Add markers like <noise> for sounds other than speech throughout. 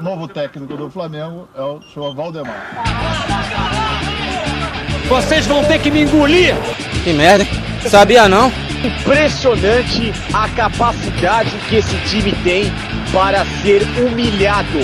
Novo técnico do Flamengo é o senhor Valdemar. Vocês vão ter que me engolir! Que merda, sabia não? Impressionante a capacidade que esse time tem para ser humilhado.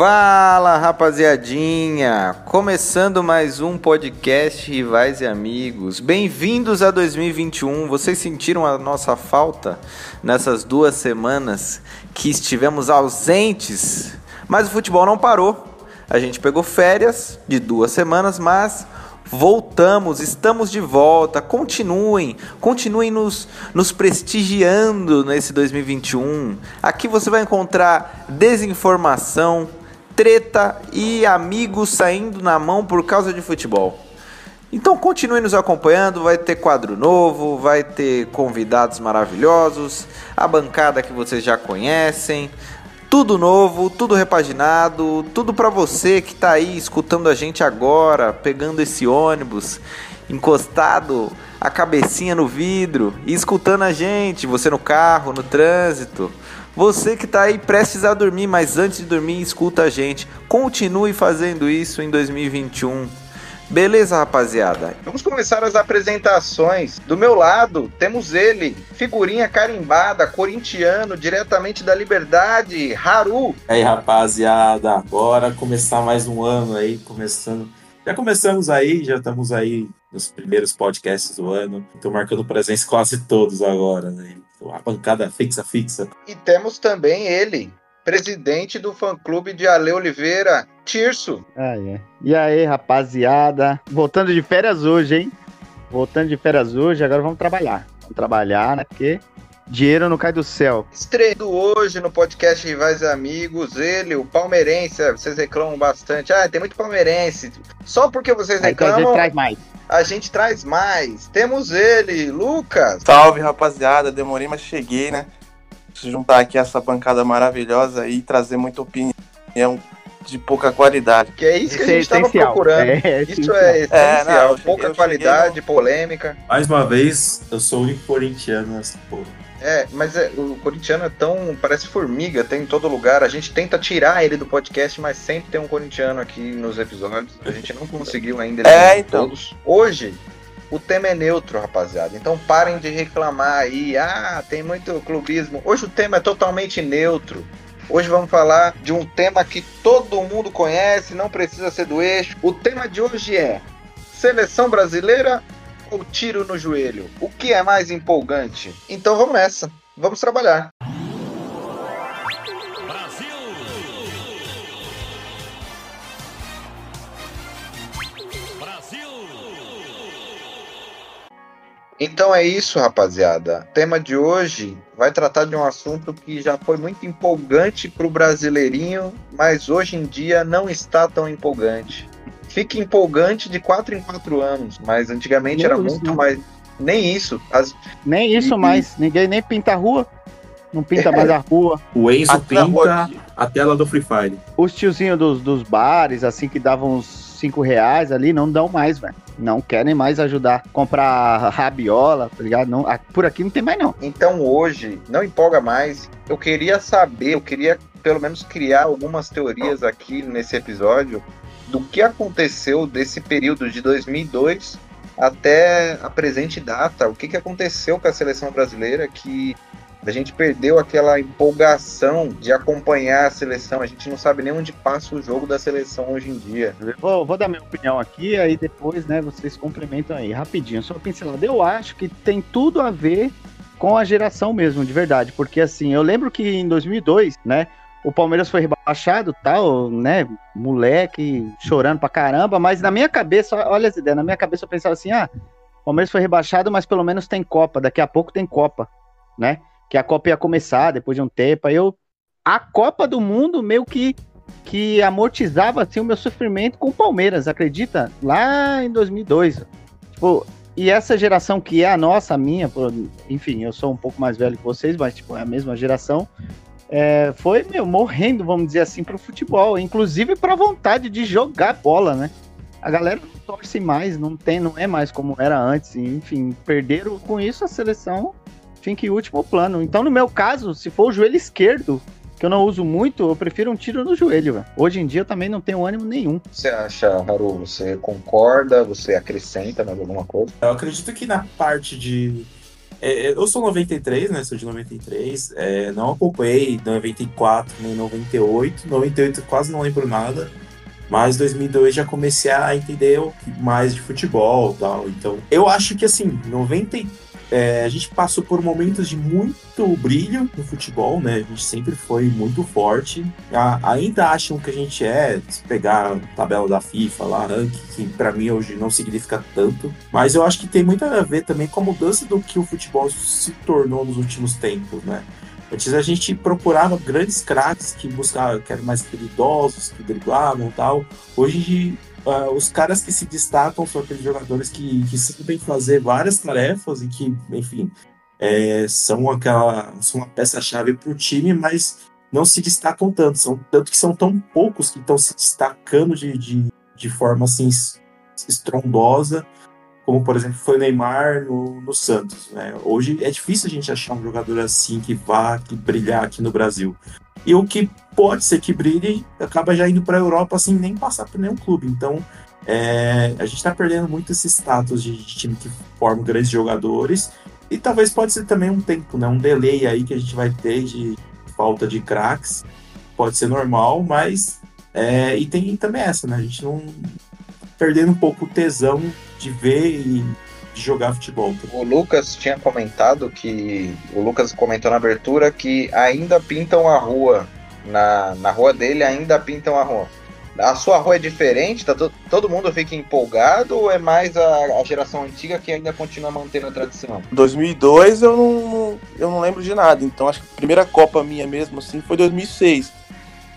Fala rapaziadinha! Começando mais um podcast Rivais e Amigos. Bem-vindos a 2021. Vocês sentiram a nossa falta nessas duas semanas que estivemos ausentes? Mas o futebol não parou. A gente pegou férias de duas semanas, mas voltamos, estamos de volta. Continuem, continuem nos, nos prestigiando nesse 2021. Aqui você vai encontrar desinformação, treta e amigos saindo na mão por causa de futebol. Então continue nos acompanhando, vai ter quadro novo, vai ter convidados maravilhosos, a bancada que vocês já conhecem, tudo novo, tudo repaginado, tudo para você que está aí escutando a gente agora, pegando esse ônibus, encostado a cabecinha no vidro e escutando a gente, você no carro, no trânsito. Você que está aí prestes a dormir, mas antes de dormir, escuta a gente. Continue fazendo isso em 2021. Beleza, rapaziada? Vamos começar as apresentações. Do meu lado, temos ele, figurinha carimbada, corintiano, diretamente da Liberdade, Haru. E aí, rapaziada, bora começar mais um ano aí, começando. Já começamos aí, já estamos aí nos primeiros podcasts do ano. Estou marcando presença quase todos agora, né? A bancada fixa, fixa. E temos também ele, presidente do fã-clube de Ale Oliveira, Tirso. Ah, é. E aí, rapaziada? Voltando de férias hoje, hein? Voltando de férias hoje, agora vamos trabalhar. Vamos trabalhar, né? Porque dinheiro não cai do céu. Estreando hoje no podcast Rivais e Amigos, ele, o palmeirense, vocês reclamam bastante. Ah, tem muito palmeirense. Só porque vocês Aí, então a gente reclamam, traz mais. A gente traz mais. Temos ele, Lucas. Salve rapaziada, demorei, mas cheguei, né? Se juntar aqui essa bancada maravilhosa e trazer muita opinião de pouca qualidade. Que é isso que Isso a é gente estava essencial. procurando. É, Isso é essencial. É, não, eu cheguei- Pouca qualidade, polêmica. Mais uma vez, eu sou o único corintiano nessa porra. É, mas é, o corintiano é tão. parece formiga, tem em todo lugar. A gente tenta tirar ele do podcast, mas sempre tem um corintiano aqui nos episódios. A gente não conseguiu ainda É, então. todos. Hoje, o tema é neutro, rapaziada. Então parem de reclamar aí. Ah, tem muito clubismo. Hoje o tema é totalmente neutro. Hoje vamos falar de um tema que todo mundo conhece, não precisa ser do eixo. O tema de hoje é seleção brasileira ou tiro no joelho? O que é mais empolgante? Então vamos nessa. Vamos trabalhar. Então é isso, rapaziada. O tema de hoje vai tratar de um assunto que já foi muito empolgante para o brasileirinho, mas hoje em dia não está tão empolgante. Fica empolgante de 4 em 4 anos, mas antigamente Nem era isso, muito não. mais. Nem isso. As... Nem isso E- mais. Ninguém nem pinta a rua. Não pinta <laughs> mais a rua. O Enzo a pinta a tela do Free Fire. Os tiozinhos dos, dos bares, assim, que davam uns 5 reais ali, não dão mais, velho. Não querem mais ajudar. Comprar rabiola, tá ligado? Não, a- por aqui não tem mais, não. Então hoje, não empolga mais. Eu queria saber, eu queria pelo menos criar algumas teorias aqui nesse episódio do que aconteceu desse período de 2002 até a presente data. O que, que aconteceu com a seleção brasileira que a gente perdeu aquela empolgação de acompanhar a seleção. A gente não sabe nem onde passa o jogo da seleção hoje em dia. Vou, vou dar minha opinião aqui, aí depois, né, vocês complementam aí, rapidinho. Só pincelada. Eu acho que tem tudo a ver com a geração mesmo, de verdade. Porque, assim, eu lembro que em 2002, né, o Palmeiras foi rebaixado, tal, né, moleque, chorando pra caramba, mas na minha cabeça, olha as ideias, na minha cabeça eu pensava assim, ah, o Palmeiras foi rebaixado, mas pelo menos tem Copa, daqui a pouco tem Copa, né, que a Copa ia começar depois de um tempo, aí eu, a Copa do Mundo meio que que amortizava assim o meu sofrimento com o Palmeiras, acredita? Lá em 2002. Tipo, e essa geração que é a nossa, a minha, enfim, eu sou um pouco mais velho que vocês, mas tipo, é a mesma geração. É, foi meu, morrendo, vamos dizer assim, pro futebol, inclusive pra vontade de jogar bola, né? a galera não torce mais, não tem, não é mais como era antes. Enfim, perderam com isso a seleção fica em último plano. Então, no meu caso, se for o joelho esquerdo, que eu não uso muito, eu prefiro um tiro no joelho, velho. Hoje em dia eu também não tenho ânimo nenhum. Você acha, Haru, você concorda? Você acrescenta mais alguma coisa? Eu acredito que na parte de. É, eu sou 93, né? Sou de 93. É, não acompanhei 94 nem 98. 98 quase não lembro nada. Mas 2002 já comecei a entender mais de futebol tal. Então, eu acho que assim, 93 é, a gente passou por momentos de muito brilho no futebol, né? A gente sempre foi muito forte. A, ainda acham que a gente é, se pegar a tabela da FIFA lá, ranking, que para mim hoje não significa tanto. Mas eu acho que tem muito a ver também com a mudança do que o futebol se tornou nos últimos tempos, né? Antes a gente procurava grandes craques que buscavam, que eram mais habilidosos, que driblavam e tal. Hoje Uh, os caras que se destacam são aqueles jogadores que, que sabem fazer várias tarefas e que, enfim, é, são aquela são uma peça-chave para o time, mas não se destacam tanto. São, tanto que são tão poucos que estão se destacando de, de, de forma assim estrondosa, como por exemplo foi o Neymar no, no Santos. Né? Hoje é difícil a gente achar um jogador assim que vá que brilhar aqui no Brasil. E o que pode ser que brilhe acaba já indo para a Europa sem nem passar por nenhum clube. Então é, a gente está perdendo muito esse status de, de, time que forma grandes jogadores. E talvez pode ser também um tempo, né? um delay aí que a gente vai ter de falta de craques. Pode ser normal, mas. É, e tem também essa, né? A gente não. Perdendo um pouco o tesão de ver e de jogar futebol. O Lucas tinha comentado que. O Lucas comentou na abertura que ainda pintam a rua. Na, na rua dele ainda pintam a rua. A sua rua é diferente? Tá to, todo mundo fica empolgado ou é mais a, a, geração antiga que ainda continua mantendo a tradição? 2002 eu não, eu não lembro de nada, então acho que a primeira Copa minha mesmo assim foi 2006.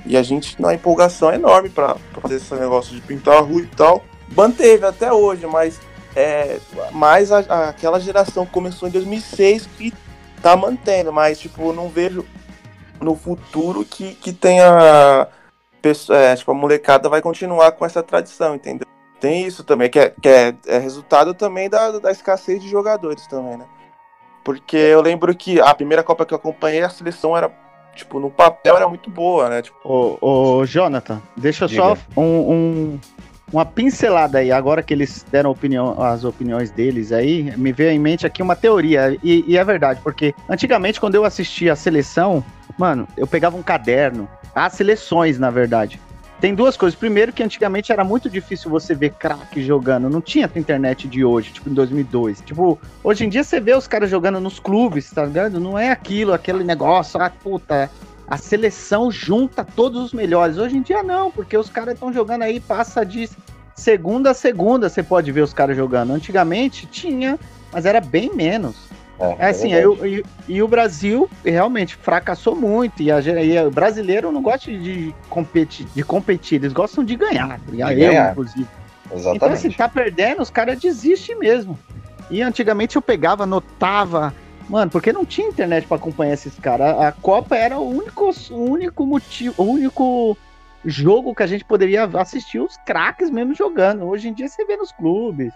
E a gente, na empolgação enorme para fazer esse negócio de pintar a rua e tal. Manteve até hoje, mas é, mais a, a, aquela geração que começou em 2006 que tá mantendo, mas tipo, não vejo no futuro que, que tenha pessoa, é, tipo, a molecada vai continuar com essa tradição, entendeu? Tem isso também, que é, que é, é resultado também da, da escassez de jogadores também, né? Porque eu lembro que a primeira Copa que eu acompanhei, a seleção era, tipo, no papel era muito boa, né? Tipo... Ô, ô Jonathan, deixa Diga. só um, um, uma pincelada aí, agora que eles deram opinião, as opiniões deles aí, me veio em mente aqui uma teoria, e, e é verdade, porque antigamente quando eu assistia a seleção, mano, eu pegava um caderno, as seleções, na verdade. Tem duas coisas. Primeiro, que antigamente era muito difícil você ver craque jogando. Não tinha a internet de hoje, tipo em 2002. Tipo, hoje em dia você vê os caras jogando nos clubes, tá ligado? Não é aquilo, aquele negócio, ah, puta, a seleção junta todos os melhores. Hoje em dia não, porque os caras estão jogando aí, passa de segunda a segunda, você pode ver os caras jogando. Antigamente tinha, mas era bem menos. É, é assim, é e, e, o Brasil realmente fracassou muito. E, a, e o brasileiro não gosta de competir, de competir, eles gostam de ganhar. De eu, inclusive. Exatamente. Então, assim, tá perdendo, os caras desistem mesmo. E antigamente eu pegava, anotava, Mano, porque não tinha internet para acompanhar esses caras. A Copa era o único, o único motivo, o único jogo que a gente poderia assistir os craques mesmo jogando. Hoje em dia você vê nos clubes.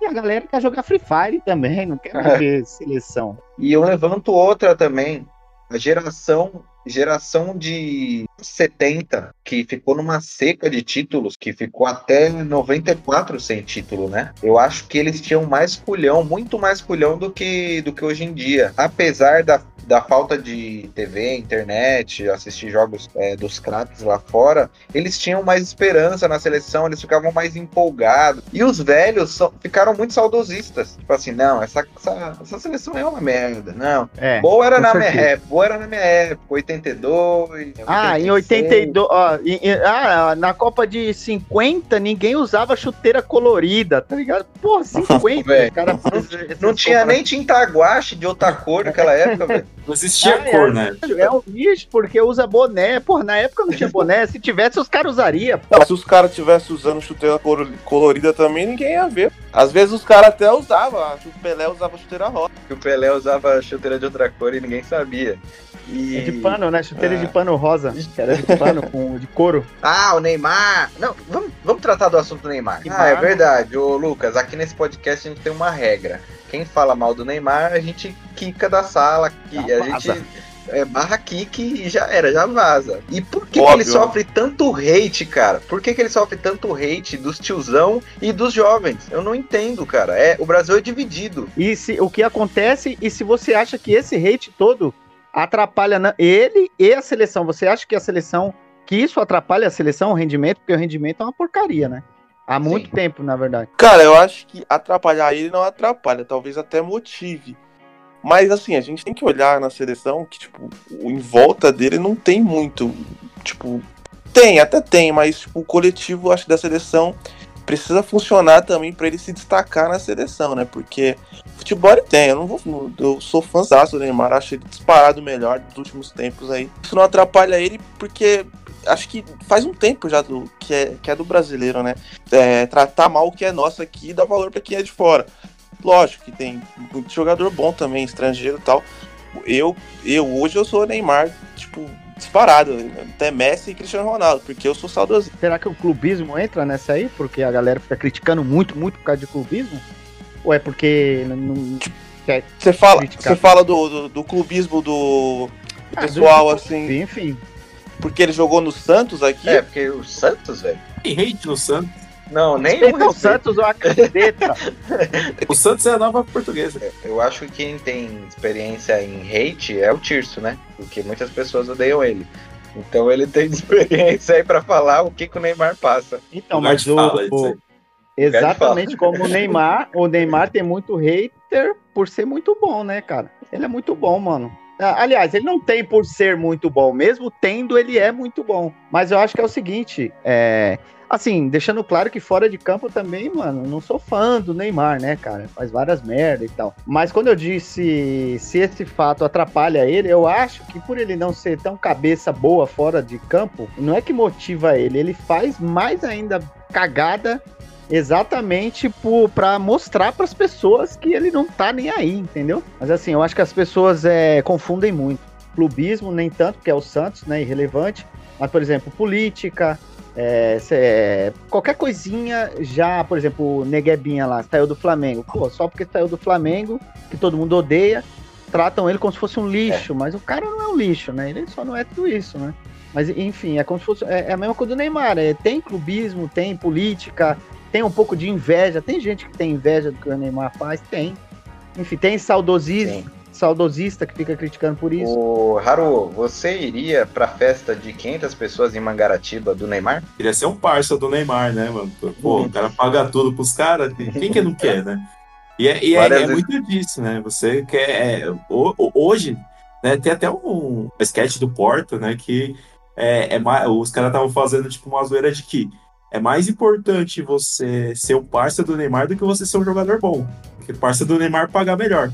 E a galera quer jogar Free Fire também, não quer <laughs> ver seleção. E eu levanto outra também. A geração geração de 70, que ficou numa seca de títulos, que ficou até 94 sem título, né? Eu acho que eles tinham mais culhão, muito mais culhão do que, do que hoje em dia. Apesar da da falta de TV, internet, assistir jogos é, dos craques lá fora, eles tinham mais esperança na seleção, eles ficavam mais empolgados. E os velhos ficaram muito saudosistas. Tipo assim, não, essa, essa, essa seleção é uma merda. Não. É, boa era na minha época, boa era na minha época, 82. Ah, em 82. Ó, em, ah, na Copa de 50, ninguém usava chuteira colorida, tá ligado? Pô, <laughs> 50, cara. Não, não tinha <laughs> nem tinta guache de outra cor naquela época, velho. <laughs> Não existia ah, cor, é, né? É um lixo, porque usa boné. Porra, na época não tinha boné. Se tivesse, os caras usariam. se os caras tivessem usando chuteira colorida também, ninguém ia ver. Às vezes os caras até usavam. O Pelé usava chuteira rosa. O Pelé usava chuteira de outra cor e ninguém sabia. E... É de pano, né? Chuteira É. de pano rosa. Era de pano, com, de couro. Ah, o Neymar. Não, vamos, vamos tratar do assunto do Neymar. Neymar, Ah, é né? verdade. Ô, Lucas, aqui nesse podcast a gente tem uma regra. Quem fala mal do Neymar, a gente quica da sala. Que a vaza. gente é, barra kick e já era, já vaza. E por que, que ele sofre tanto hate, cara? Por que, que ele sofre tanto hate dos tiozão e dos jovens? Eu não entendo, cara. É, o Brasil é dividido. E se, o que acontece, e se você acha que esse hate todo atrapalha na- ele e a seleção, você acha que a seleção, que isso atrapalha a seleção, o rendimento, porque o rendimento é uma porcaria, né? Há muito tempo, na verdade. Cara, eu acho que atrapalhar ele não atrapalha, talvez até motive. Mas assim, a gente tem que olhar na seleção que, tipo, em volta dele não tem muito. Tipo, tem, até tem, mas tipo, o coletivo, acho que da seleção precisa funcionar também pra ele se destacar na seleção, né? Porque futebol ele tem, eu não vou. Eu sou fãzaço do Neymar, acho ele disparado melhor dos últimos tempos aí. Isso não atrapalha ele porque acho que faz um tempo já do, que, é, que é do brasileiro, né? É, tratar mal o que é nosso aqui e dar valor pra quem é de fora. Lógico que tem muito jogador bom também, estrangeiro e tal. Eu, eu hoje eu sou Neymar, tipo, disparado. Até Messi e Cristiano Ronaldo, porque eu sou saudosista. Será que o clubismo entra nessa aí? Porque a galera fica criticando muito, muito por causa de clubismo? Ou é porque não, quer Você fala, você fala do, do, do clubismo do, do Ah, pessoal, do- assim, Enfim. Porque ele jogou no Santos aqui. É, porque o Santos, velho. Tem hate no Santos. Não, nem o respeito. Santos ou a. <laughs> O Santos é a nova portuguesa. Eu acho que quem tem experiência em hate é o Tirso, né? Porque muitas pessoas odeiam ele. Então ele tem <laughs> experiência aí pra falar o que, que o Neymar passa. Então, mas o, fala, o- exatamente como o Neymar, o Neymar <laughs> tem muito hater por ser muito bom, né, cara? Ele é muito bom, mano. Ah, Aliás, ele não tem por ser muito bom, mesmo tendo, ele é muito bom. Mas eu acho que é o seguinte, é. Assim, deixando claro que fora de campo também, mano, não sou fã do Neymar, né, cara? Faz várias merda e tal. Mas quando eu disse se esse fato atrapalha ele, eu acho que por ele não ser tão cabeça boa fora de campo, não é que motiva ele, ele faz mais ainda cagada exatamente para mostrar para as pessoas que ele não tá nem aí, entendeu? Mas assim, eu acho que as pessoas é, confundem muito. Clubismo, nem tanto, porque é o Santos, né? Irrelevante. Mas, por exemplo, política, é, cê- qualquer coisinha já, por exemplo, o Neguebinha lá, saiu do Flamengo. Pô, só porque saiu do Flamengo, que todo mundo odeia, tratam ele como se fosse um lixo. Mas o cara não é um lixo, né? Ele só não é tudo isso, né? Mas, enfim, é como se fosse. É, é a mesma coisa do Neymar. É, tem clubismo, tem política, tem um pouco de inveja. Tem gente que tem inveja do que o Neymar faz? Tem. Enfim, tem saudosismo, saudosista que fica criticando por isso. O Haru, você iria pra festa de 500 pessoas em Mangaratiba do Neymar? Queria ser um parça do Neymar, né, mano? Pô, o cara paga tudo pros caras. Quem que não <laughs> quer, né? E é, e é- é vezes. muito disso, né? Você quer. é, ho- ho- hoje, né, tem até um sketch do Porto, né? Que é, é mais, os caras estavam fazendo tipo uma zoeira de que é mais importante você ser um parça do Neymar do que você ser um jogador bom. Porque parça do Neymar paga melhor.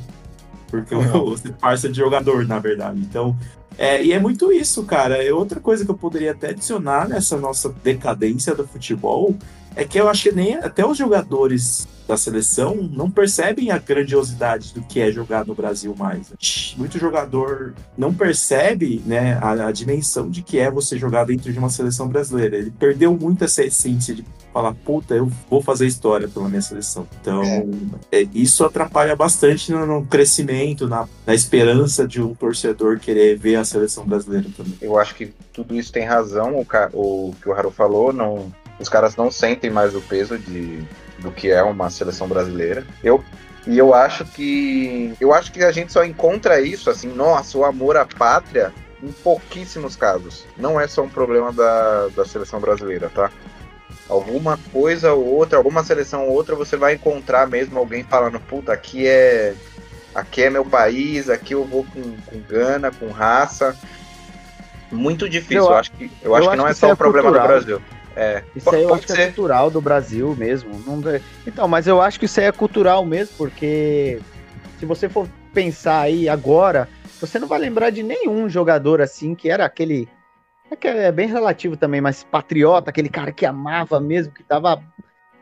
Porque você é <laughs> parça de jogador, na verdade. Então, é, e é muito isso, cara. É outra coisa que eu poderia até adicionar nessa nossa decadência do futebol é que eu acho que nem até os jogadores da seleção não percebem a grandiosidade do que é jogar no Brasil mais. Muito jogador não percebe né, a, a dimensão de que é você jogar dentro de uma seleção brasileira. Ele perdeu muito essa essência de falar, puta, eu vou fazer história pela minha seleção. Então, é, isso atrapalha bastante no, no crescimento, na, na esperança de um torcedor querer ver a seleção brasileira também. Eu acho que tudo isso tem razão, o, o que o Haru falou, não, os caras não sentem mais o peso de, do que é uma seleção brasileira. Eu, e eu acho que. Eu acho que a gente só encontra isso, assim, nossa, o amor à pátria, em pouquíssimos casos. Não é só um problema da, da seleção brasileira, tá? Alguma coisa ou outra, alguma seleção ou outra, você vai encontrar mesmo alguém falando, puta, aqui é. Aqui é meu país, aqui eu vou com, com gana, com raça. Muito difícil, Eu eu, acho que, eu acho eu que não acho é só um é problema do cultural. Brasil. É, Isso pode, aí eu pode acho que é ser. cultural do Brasil mesmo. Não dá- Então, mas eu acho que isso aí é cultural mesmo, porque se você for pensar aí agora, você não vai lembrar de nenhum jogador assim que era aquele. É que é bem relativo também, mas patriota, aquele cara que amava mesmo, que tava.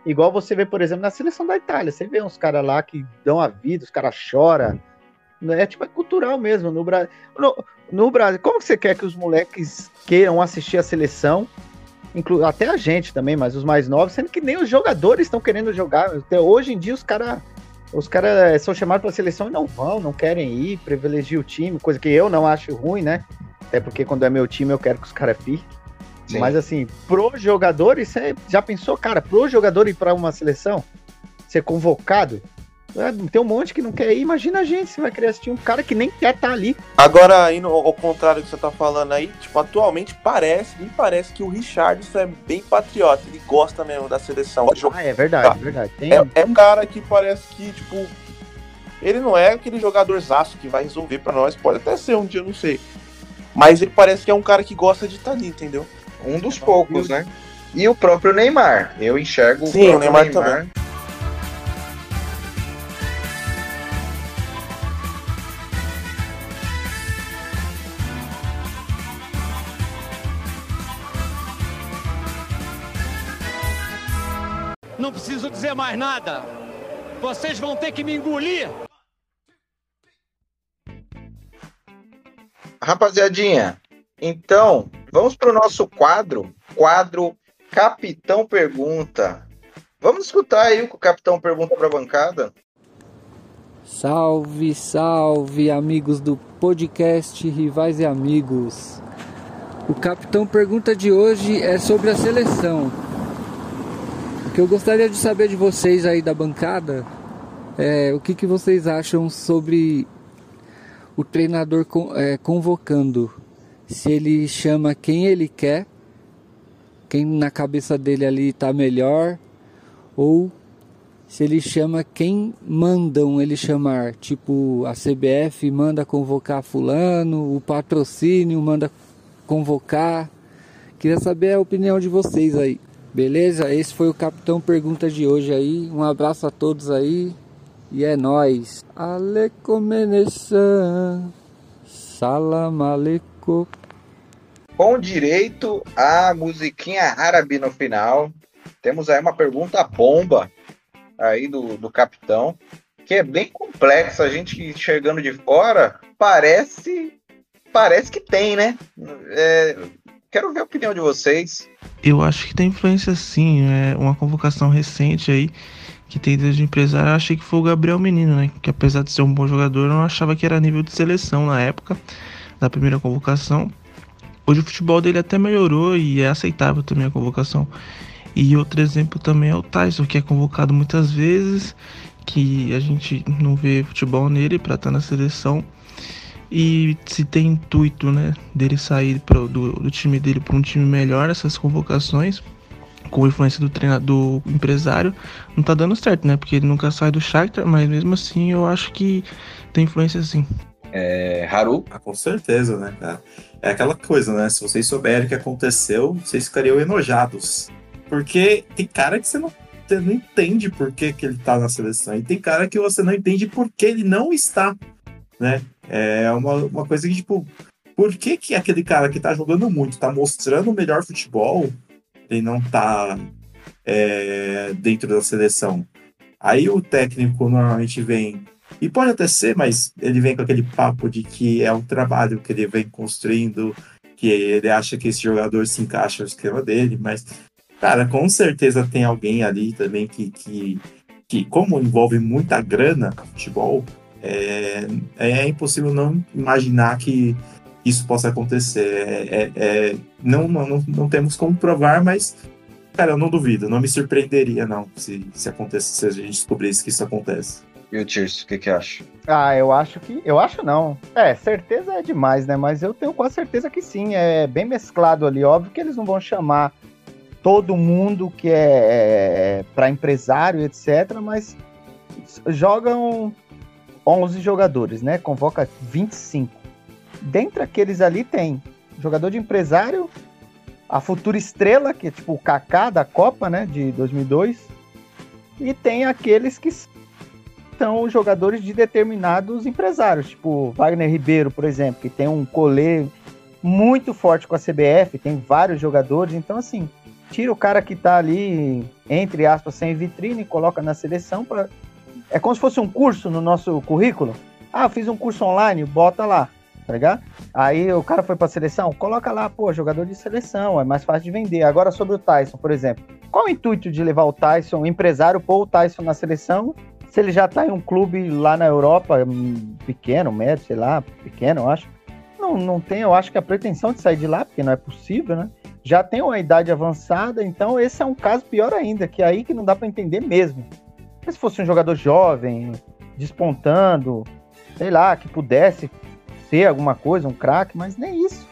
Igual você vê, por exemplo, na seleção da Itália. Você vê uns caras lá que dão a vida, os caras choram. É tipo, é cultural mesmo. No, Bra... no, no Brasil, como que você quer que os moleques queiram assistir a seleção? Inclu... Até a gente também, mas os mais novos, sendo que nem os jogadores estão querendo jogar. Até hoje em dia, os caras os caras são chamados para a seleção e não vão, não querem ir, privilegiam o time, coisa que eu não acho ruim, né? Até porque quando é meu time eu quero que os caras fiquem. Mas assim, pro jogador, isso é, já pensou, cara, pro jogador ir para uma seleção, ser convocado, é, tem um monte que não quer ir. Imagina a gente, você vai querer assistir um cara que nem quer estar tá ali. Agora, indo ao contrário do que você tá falando aí, tipo, atualmente parece, me parece que o Richardson é bem patriota, ele gosta mesmo da seleção. Ah, é verdade, é verdade. Tem... É, é um cara que parece que, tipo, ele não é aquele jogador zaço que vai resolver para nós, pode até ser um dia, eu não sei. Mas ele parece que é um cara que gosta de estar tá ali, entendeu? Um dos poucos, né? E o próprio Neymar. Eu enxergo Sim, o, o Neymar, Neymar também. Não preciso dizer mais nada. Vocês vão ter que me engolir. Rapaziadinha, então vamos para o nosso quadro, quadro Capitão Pergunta. Vamos escutar aí o que o Capitão pergunta para a bancada. Salve, salve, amigos do podcast Rivais e Amigos. O Capitão Pergunta de hoje é sobre a seleção. O que eu gostaria de saber de vocês aí da bancada é o que, que vocês acham sobre o treinador é, convocando. Se ele chama quem ele quer, quem na cabeça dele ali está melhor, ou se ele chama quem mandam ele chamar, tipo a CBF manda convocar fulano, o patrocínio manda convocar. Queria saber a opinião de vocês aí. Beleza? Esse foi o Capitão Pergunta de hoje aí. Um abraço a todos aí. E é nóis. Alecomeneçan. Salam aleikum. Com direito à musiquinha árabe no final. Temos aí uma pergunta bomba aí do, do capitão, que é bem complexa. A gente enxergando de fora, parece parece que tem, né? É, quero ver a opinião de vocês. Eu acho que tem influência sim. É uma convocação recente aí que tem desde empresário. Eu achei que foi o Gabriel Menino, né? Que apesar de ser um bom jogador, eu não achava que era nível de seleção na época da primeira convocação. Hoje o futebol dele até melhorou e é aceitável também a convocação. E outro exemplo também é o Tyson, que é convocado muitas vezes, que a gente não vê futebol nele para estar na seleção. E se tem intuito, né, dele sair pro, do, do time dele para um time melhor, essas convocações, com influência do treinador, do empresário, não tá dando certo, né? Porque ele nunca sai do Shakhtar, mas mesmo assim eu acho que tem influência sim. É, Haru? Ah, com certeza, né, cara? É aquela coisa, né? Se vocês souberem o que aconteceu, vocês ficariam enojados. Porque tem cara que você não, você não entende por que, que ele tá na seleção. E tem cara que você não entende por que ele não está, né? É uma, uma coisa que, tipo, por que, que aquele cara que tá jogando muito, tá mostrando o melhor futebol, ele não tá é, dentro da seleção? Aí o técnico normalmente vem, e pode até ser, mas ele vem com aquele papo de que é um trabalho que ele vem construindo, que ele acha que esse jogador se encaixa no esquema dele, mas, cara, com certeza tem alguém ali também que, que, que como envolve muita grana futebol, é, é impossível não imaginar que isso possa acontecer. É, é, é, não, não, não temos como provar, mas, cara, eu não duvido, não me surpreenderia, não, se, se acontecesse, se a gente descobrisse que isso acontece. E o Tirso, o que que acha? Ah, eu acho que. Eu acho não. É, certeza é demais, né? Mas eu tenho quase certeza que sim. É bem mesclado ali. Óbvio que eles não vão chamar todo mundo que é, é para empresário, etc. Mas jogam 11 jogadores, né? Convoca 25. Dentre aqueles ali tem jogador de empresário, a futura estrela, que é tipo o Kaká da Copa, né, de 2002, e tem aqueles que são jogadores de determinados empresários, tipo Wagner Ribeiro, por exemplo, que tem um colê muito forte com a CBF, tem vários jogadores, então assim, tira o cara que tá ali, entre aspas, sem vitrine, coloca na seleção para é como se fosse um curso no nosso currículo. Ah, fiz um curso online, bota lá, tá ligado? Aí o cara foi pra seleção, coloca lá, pô, jogador de seleção, é mais fácil de vender. Agora sobre o Tyson, por exemplo. Qual o intuito de levar o Tyson, o empresário, pôr o Tyson na seleção, se ele já tá em um clube lá na Europa, hum, pequeno, médio, sei lá, pequeno, eu acho. Não, não tem, eu acho que a pretensão de sair de lá, porque não é possível, né? Já tem uma idade avançada, então esse é um caso pior ainda, que é aí que não dá para entender mesmo. Se fosse um jogador jovem, despontando, sei lá, que pudesse ser alguma coisa, um craque, mas nem isso.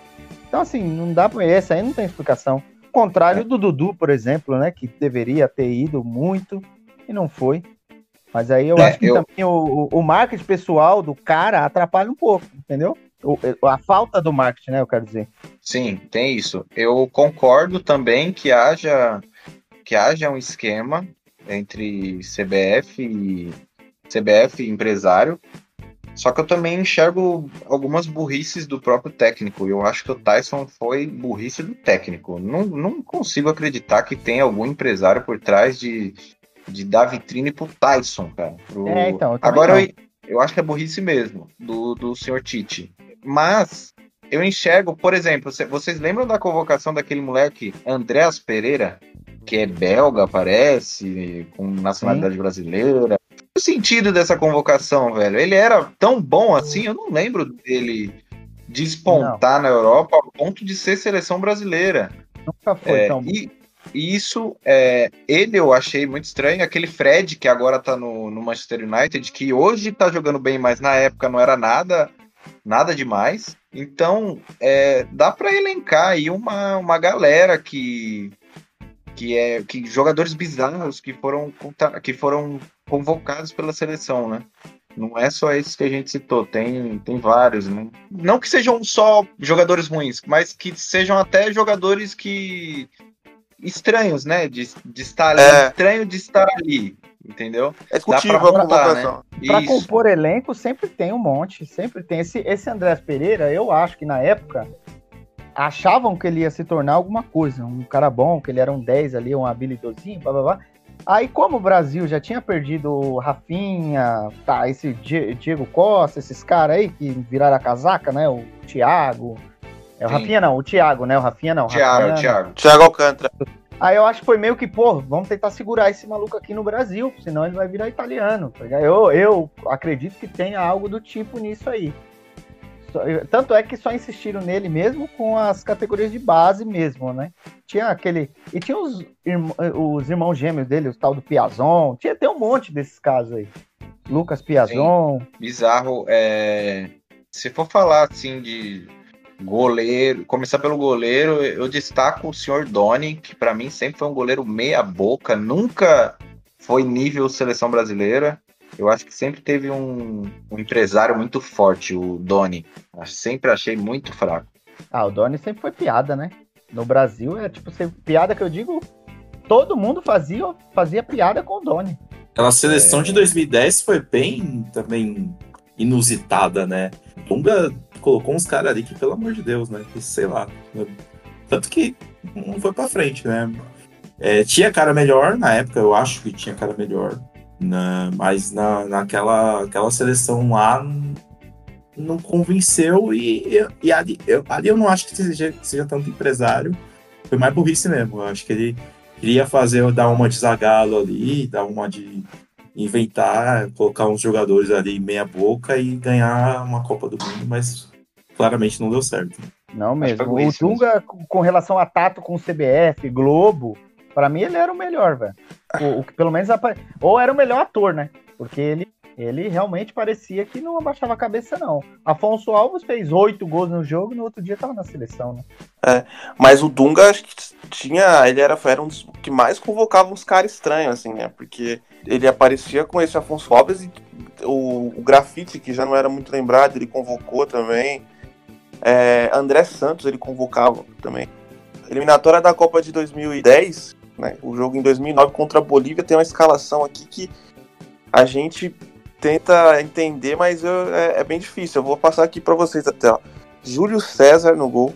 Então, assim, não dá pra. Essa aí não tem explicação. Contrário do Dudu, por exemplo, né? Que deveria ter ido muito e não foi. Mas aí eu É, acho que eu- também o, o marketing pessoal do cara atrapalha um pouco, entendeu? O- a falta do marketing, né? Eu quero dizer. Sim, tem isso. Eu concordo também que haja que haja um esquema entre CBF e CBF e empresário. Só que eu também enxergo algumas burrices do próprio técnico. Eu acho que o Tyson foi burrice do técnico. Não, não consigo acreditar que tem algum empresário por trás de, de dar vitrine pro Tyson, cara. Pro- É, então, eu Agora não. eu, eu acho que é burrice mesmo, do, do senhor Tite. Mas eu enxergo, por exemplo, cê- vocês lembram da convocação daquele moleque Andréas Pereira, que é belga, parece, com nacionalidade brasileira? O sentido dessa convocação, velho? Ele era tão bom assim, eu não lembro dele despontar na Europa ao ponto de ser seleção brasileira. Nunca foi É, tão bom. e, e isso, é, ele eu achei muito estranho. Aquele Fred, que agora tá no, no Manchester United, que hoje tá jogando bem, mas na época não era nada nada demais. Então, é, dá para elencar aí uma, uma galera que que é que jogadores bizarros que foram que foram convocados pela seleção, né? Não é só esses que a gente citou, tem, tem vários. Né? Não que sejam só jogadores ruins, mas que sejam até jogadores que estranhos, né? De, de estar ali, É. estranho de estar ali, entendeu? É Dá pra a contar, convocação. né? Pra Isso. compor elenco, sempre tem um monte. Sempre tem. Esse, esse Andrés Pereira, eu acho que na época achavam que ele ia se tornar alguma coisa. Um cara bom, que ele era um 10 ali, um habilidosinho, blá blá blá. Aí, como o Brasil já tinha perdido o Rafinha, tá, esse Die- Diego Costa, esses caras aí que viraram a casaca, né? O Thiago. É o Sim. Rafinha não, o Thiago, né? O Rafinha não. o Thiago, Rafinha- Thiago. Thiago Alcântara. Aí eu acho que foi meio que, pô, vamos tentar segurar esse maluco aqui no Brasil, senão ele vai virar italiano. tá? Eu, eu acredito que tenha algo do tipo nisso aí. Tanto é que só insistiram nele mesmo com as categorias de base mesmo, né? Tinha aquele. E tinha os, os irmãos gêmeos dele, o tal do Piazon. Tinha até um monte desses casos aí. Lucas Piazon. bizarro. É... Se for falar assim de goleiro, começar pelo goleiro, eu destaco o senhor Doni, que pra mim sempre foi um goleiro meia boca, nunca foi nível seleção brasileira. Eu acho que sempre teve um, um empresário muito forte, o Doni. Sempre achei muito fraco. Ah, o Doni sempre foi piada, né? No Brasil é tipo, ser- piada que eu digo. Todo mundo fazia, fazia piada com o Doni. Aquela É. seleção de 2010 foi bem também inusitada, né? Dunga colocou uns caras ali que, pelo amor de Deus, né? Que sei lá. né? Tanto que não foi pra frente, né? É, tinha cara melhor na época, eu acho que tinha cara melhor. na- mas na, naquela aquela seleção lá não, convenceu e, e ali, eu, ali eu não acho que seja, seja tanto empresário. Foi mais burrice mesmo. Eu acho que ele queria fazer, dar uma de Zagallo ali, dar uma de inventar, colocar uns jogadores ali meia boca e ganhar uma Copa do Mundo, mas claramente não deu certo. Não mesmo. O Dunga, com com relação a tato com o CBF, Globo, pra mim ele era o melhor, velho. O, o que pelo menos apare... ou era o melhor ator, né? Porque ele, ele realmente parecia que não abaixava a cabeça, não. Afonso Alves fez oito gols no jogo e no outro dia tava na seleção, né? Mas o Dunga acho que tinha. Ele era, era um dos que mais convocava uns caras estranhos, assim, né? Porque ele aparecia com esse Afonso Alves e o, o grafite, que já não era muito lembrado, ele convocou também. É, André Santos ele convocava também. Eliminatória da Copa de 2010, né? O jogo em 2009 contra a Bolívia tem uma escalação aqui que a gente tenta entender, mas eu- é, é bem difícil. Eu vou passar aqui para vocês até. Ó. Júlio César no gol,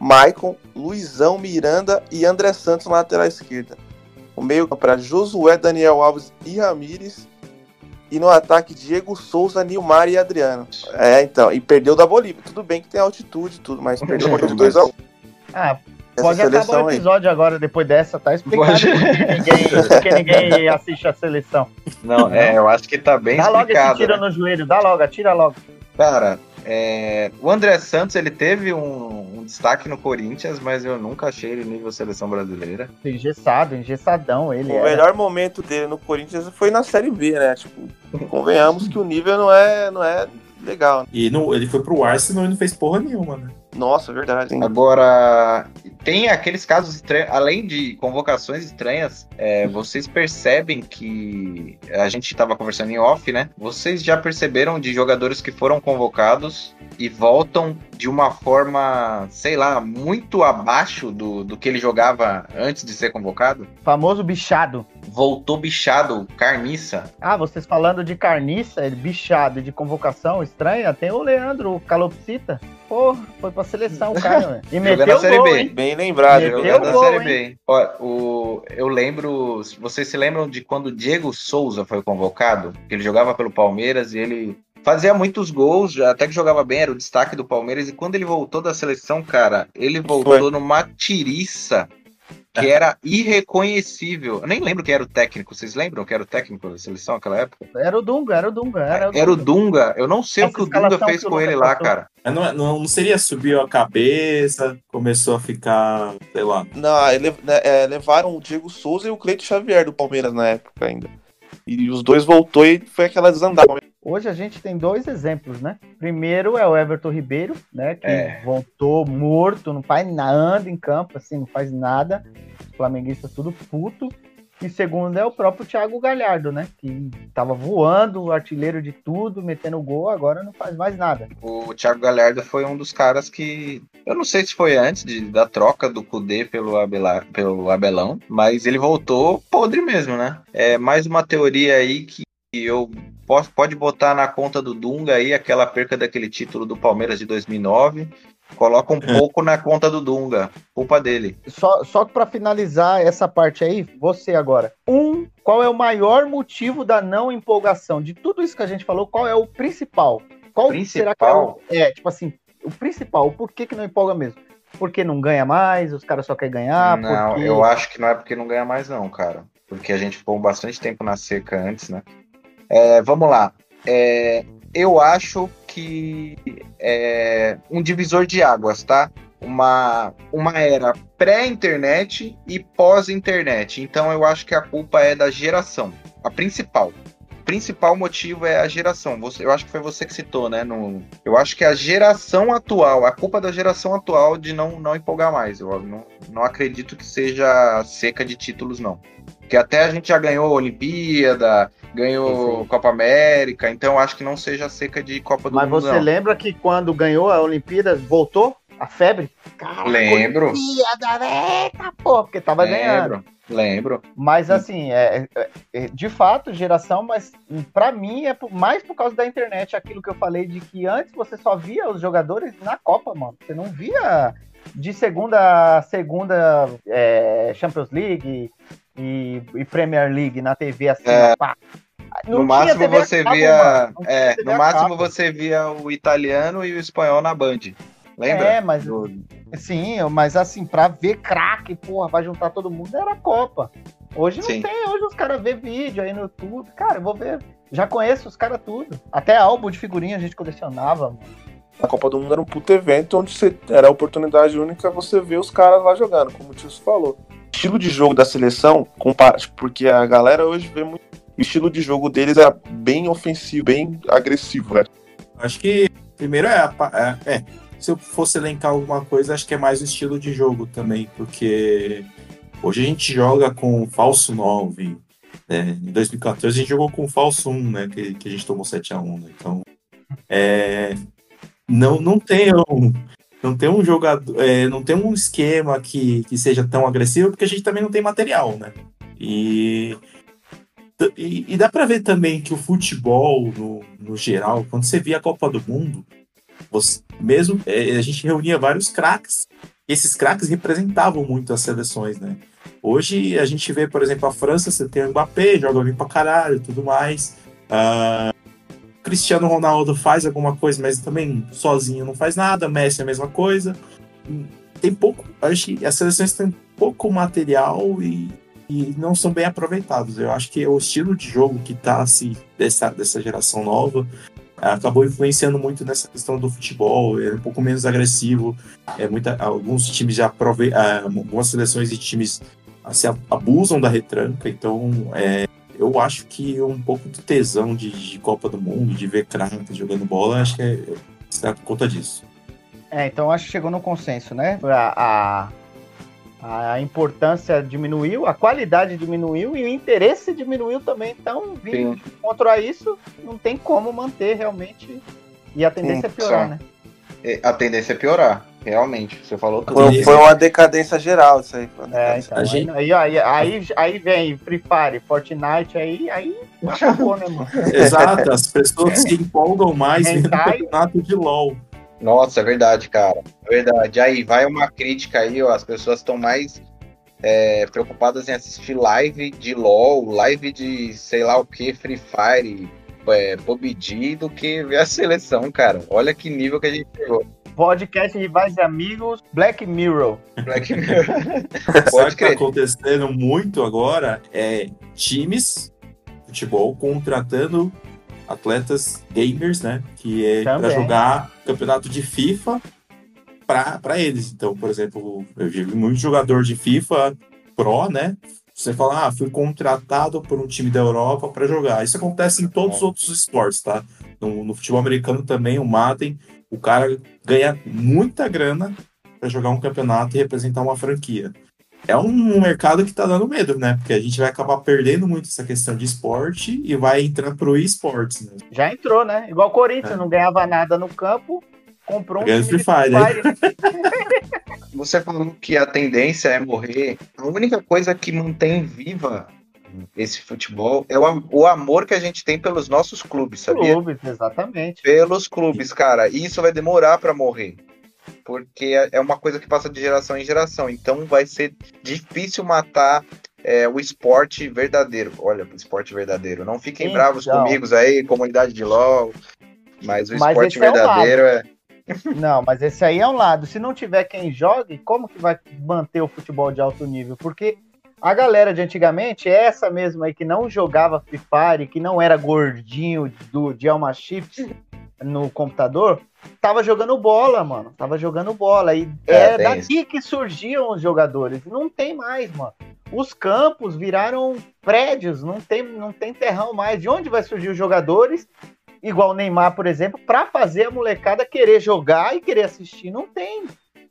Maicon, Luizão, Miranda e André Santos na lateral esquerda. O meio para Josué, Daniel Alves e Ramires. E no ataque, Diego Souza, Nilmar e Adriano. É, então. E perdeu da Bolívia. Tudo bem que tem altitude e tudo, mas perdeu por 2x1. Ah, Essa pode acabar o aí. episódio agora, depois dessa, tá explicado Pode. por que ninguém, ninguém assiste a seleção. Não, é, eu acho que tá bem Dá logo esse explicado. tiro né? no joelho, dá logo, atira logo. Cara, é, o André Santos ele teve um, um destaque no Corinthians, mas eu nunca achei ele nível seleção brasileira. Engessado, engessadão ele. O era. melhor momento dele no Corinthians foi na Série B, né? Tipo, <laughs> convenhamos que o nível não é, não é legal. E no, ele foi pro Arsenal e não fez porra nenhuma, né? Nossa, verdade. hein? Agora, tem aqueles casos estranhos, além de convocações estranhas, é, vocês percebem que a gente estava conversando em off, né? Vocês já perceberam de jogadores que foram convocados e voltam de uma forma, sei lá, muito abaixo do, do que ele jogava antes de ser convocado? Famoso bichado. Voltou bichado, carniça. Ah, vocês falando de carniça, bichado e de convocação estranha, tem o Leandro Calopsita. Porra, foi pra seleção o cara, <laughs> velho. E Jogando meteu na o Série gol, B. hein? Bem lembrado. Jogando na gol, Série hein? B. hein? Ó, o, eu lembro. Vocês se lembram de quando o Diego Souza foi convocado? Ele jogava pelo Palmeiras e ele fazia muitos gols, já- até que jogava bem, era o destaque do Palmeiras. E quando ele voltou da seleção, cara, ele voltou Foi. numa tiriça que era irreconhecível. Eu nem lembro quem era o técnico. Vocês lembram que era o técnico da seleção naquela época? Era o Dunga, era o Dunga. Era o Era o Dunga. Dunga. Eu não sei Essa o que o Dunga fez com ele lá, cara. Mas não, não, não seria subiu a cabeça, começou a ficar, sei lá. Não, ele- né, é, levaram o Diego Souza e o Cleito Xavier do Palmeiras na época ainda. E os dois voltou e foi aquela desandada. Hoje a gente tem dois exemplos, né? Primeiro é o Everton Ribeiro, né? Que É. voltou morto, não faz nada, anda em campo, assim, não faz nada. Os flamenguistas tudo puto. E segundo é o próprio Thiago Galhardo, né? Que tava voando, artilheiro de tudo, metendo gol, agora não faz mais nada. O Thiago Galhardo foi um dos caras que. Eu não sei se foi antes de- da troca do Kudê pelo, Abelar, pelo Abelão, mas ele voltou podre mesmo, né? É mais uma teoria aí que eu posso, pode botar na conta do Dunga aí aquela perca daquele título do Palmeiras de 2009. Coloca um pouco na conta do Dunga, culpa dele. Só, só que para finalizar essa parte aí, você agora. Um, qual é o maior motivo da não empolgação? De tudo isso que a gente falou, qual é o principal? Qual será que é o, Principal? é, tipo assim, o principal, o porquê que não empolga mesmo? Porque não ganha mais, os caras só querem ganhar, não, porque... eu acho que não é porque não ganha mais, não, cara. Porque a gente ficou bastante tempo na seca antes, né? É, vamos lá. É, eu acho que é um divisor de águas, tá? Uma, uma era pré-internet e pós-internet. Então eu acho que a culpa é da geração. A principal. O principal motivo é a geração. Você, eu acho que foi você que citou, né? No, eu acho que a geração atual, a culpa da geração atual de não, não empolgar mais. Eu não, não acredito que seja seca de títulos, não. Porque até a gente já ganhou Olimpíada, ganhou Copa América, então acho que não seja seca de Copa do Mas Mundo, você não. lembra que quando ganhou a Olimpíada, voltou a febre? Caraca, Lembro. Olimpíada, eita, pô, porque tava ganhando. Lembro, lembro. Mas assim, é, é- é- de fato, geração, mas pra mim é por- mais por causa da internet, aquilo que eu falei de que antes você só via os jogadores na Copa, mano. Você não via de segunda a segunda é, Champions League e, e Premier League na TV assim, É. pá. no tinha máximo você cabo, via. Não é, no máximo você via o italiano e o espanhol na Band. Lembra? É, mas Do- sim, mas assim, pra ver craque, porra, vai juntar todo mundo, era a Copa. Hoje não Sim. tem, hoje os caras vê vídeo aí no YouTube. Cara, eu vou ver. Já conheço os caras tudo. Até álbum de figurinha a gente colecionava. A Copa do Mundo era um puto evento onde você, era a oportunidade única você ver os caras lá jogando, como o Tio falou. Estilo de jogo da seleção, porque a galera hoje vê muito. O estilo de jogo deles era bem ofensivo, bem agressivo, né? Acho que primeiro é, a é, é, se eu fosse elencar alguma coisa, acho que é mais o estilo de jogo também, porque hoje a gente joga com falso 9. Né? Em 2014 a gente jogou com falso 1, né? Que, que a gente tomou 7x1. Né? Então, é, não, não tem um. Não tem um jogador, é, não tem um esquema que, que seja tão agressivo, porque a gente também não tem material, né? E, e, e dá pra ver também que o futebol, no, no geral, quando você via a Copa do Mundo, você, mesmo é, a gente reunia vários craques. Esses craques representavam muito as seleções, né? Hoje a gente vê, por exemplo, a França, você tem o Mbappé, joga bem pra caralho e tudo mais. Uh, Cristiano Ronaldo faz alguma coisa, mas também sozinho não faz nada. Messi é a mesma coisa. Tem pouco, acho que as seleções têm pouco material e, e não são bem aproveitados. Eu acho que o estilo de jogo que tá assim, dessa, dessa geração nova acabou influenciando muito nessa questão do futebol, é um pouco menos agressivo. É muita, alguns times já prove, ah, algumas seleções e times se abusam da retranca, então é, eu acho que um pouco do tesão de, de Copa do Mundo, de ver craques jogando bola, acho que é, é por conta disso. É, então acho que chegou no consenso, né? A, a, a, importância diminuiu, a qualidade diminuiu e o interesse diminuiu também. Então, vindo contra isso, não tem como manter realmente. E a tendência é piorar, né? A tendência é piorar, realmente. Você falou tudo. Foi, foi uma decadência geral isso aí. É, então, gente... aí, aí, aí, aí, vem Free Fire, Fortnite, aí, aí acabou, né, mano? <laughs> Exato, as pessoas se empolgam mais vendo campeonato de LOL. Nossa, é verdade, cara. É verdade. Aí vai uma crítica aí, ó. As pessoas estão mais é, preocupadas em assistir live de LOL, live de sei lá o que, Free Fire, é, PUBG, do que ver a seleção, cara. Olha que nível que a gente chegou. Podcast Rivais e Amigos, Black Mirror. Black <laughs> Mirror. Pode que tá acontecendo muito agora é times futebol contratando atletas gamers, né? Que é para jogar campeonato de FIFA para eles. Então, por exemplo, eu vi muito jogador de FIFA Pro, né? Você fala, ah, fui contratado por um time da Europa para jogar. Isso acontece em todos os outros esportes, tá? No, no futebol americano também, o Madden, o cara ganha muita grana para jogar um campeonato e representar uma franquia é um mercado que tá dando medo, né? Porque a gente vai acabar perdendo muito essa questão de esporte e vai entrar pro esportes, né? Já entrou, né? Igual o Corinthians, é. não ganhava nada no campo, comprou um time Free Fire. Né? <laughs> Você falou que a tendência é morrer. A única coisa que mantém viva esse futebol é o, o amor que a gente tem pelos nossos clubes, sabia? Clubes, exatamente. Pelos clubes, cara. E isso vai demorar para morrer porque é, é uma coisa que passa de geração em geração. Então vai ser difícil matar é, o esporte verdadeiro. Olha, o esporte verdadeiro. Não fiquem então, bravos comigo aí, comunidade de LOL. Mas o mas esporte verdadeiro é, é. <laughs> Não, mas esse aí é um lado. Se não tiver quem jogue, como que vai manter o futebol de alto nível? Porque a galera de antigamente, é essa mesmo aí que não jogava Free Fire, que não era gordinho do, de Alma Chips no computador, tava jogando bola, mano. Tava jogando bola. E é, é daqui que surgiam os jogadores. Não tem mais, mano. Os campos viraram prédios, não tem, não tem terrão mais. De onde vai surgir os jogadores? Igual o Neymar, por exemplo, para fazer a molecada querer jogar e querer assistir. Não tem.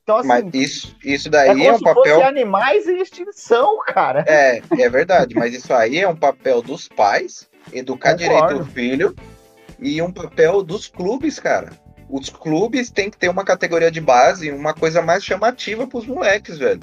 Então, assim, Mas isso, isso daí é, é um papel. animais em extinção, cara. É, é verdade. Mas isso aí é um papel dos pais, educar Concordo. direito o filho, e um papel dos clubes, cara os clubes têm que ter uma categoria de base, uma coisa mais chamativa para os moleques, velho.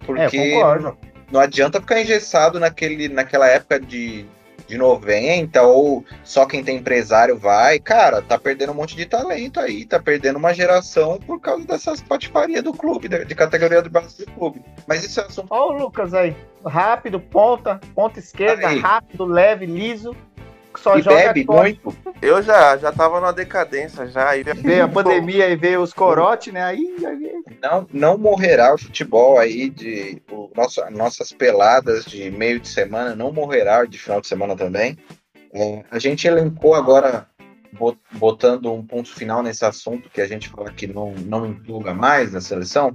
Porque é, não adianta ficar engessado naquele, naquela época de, de 90, ou só quem tem empresário vai. Cara, tá perdendo um monte de talento aí, tá perdendo uma geração por causa dessas patifarias do clube, de, de categoria de base do clube. Mas isso é assunto. Olha o Lucas aí, rápido, ponta, ponta esquerda, aí. rápido, leve, liso só e joga bebe muito. Eu já, já tava numa decadência já. Aí veio a <laughs> pandemia e veio os corotes, né? Aí, aí, Não, não morrerá o futebol aí de o nosso, nossas peladas de meio de semana, não morrerá de final de semana também. É, a gente elencou agora, botando um ponto final nesse assunto que a gente fala que não, não empolga mais na seleção,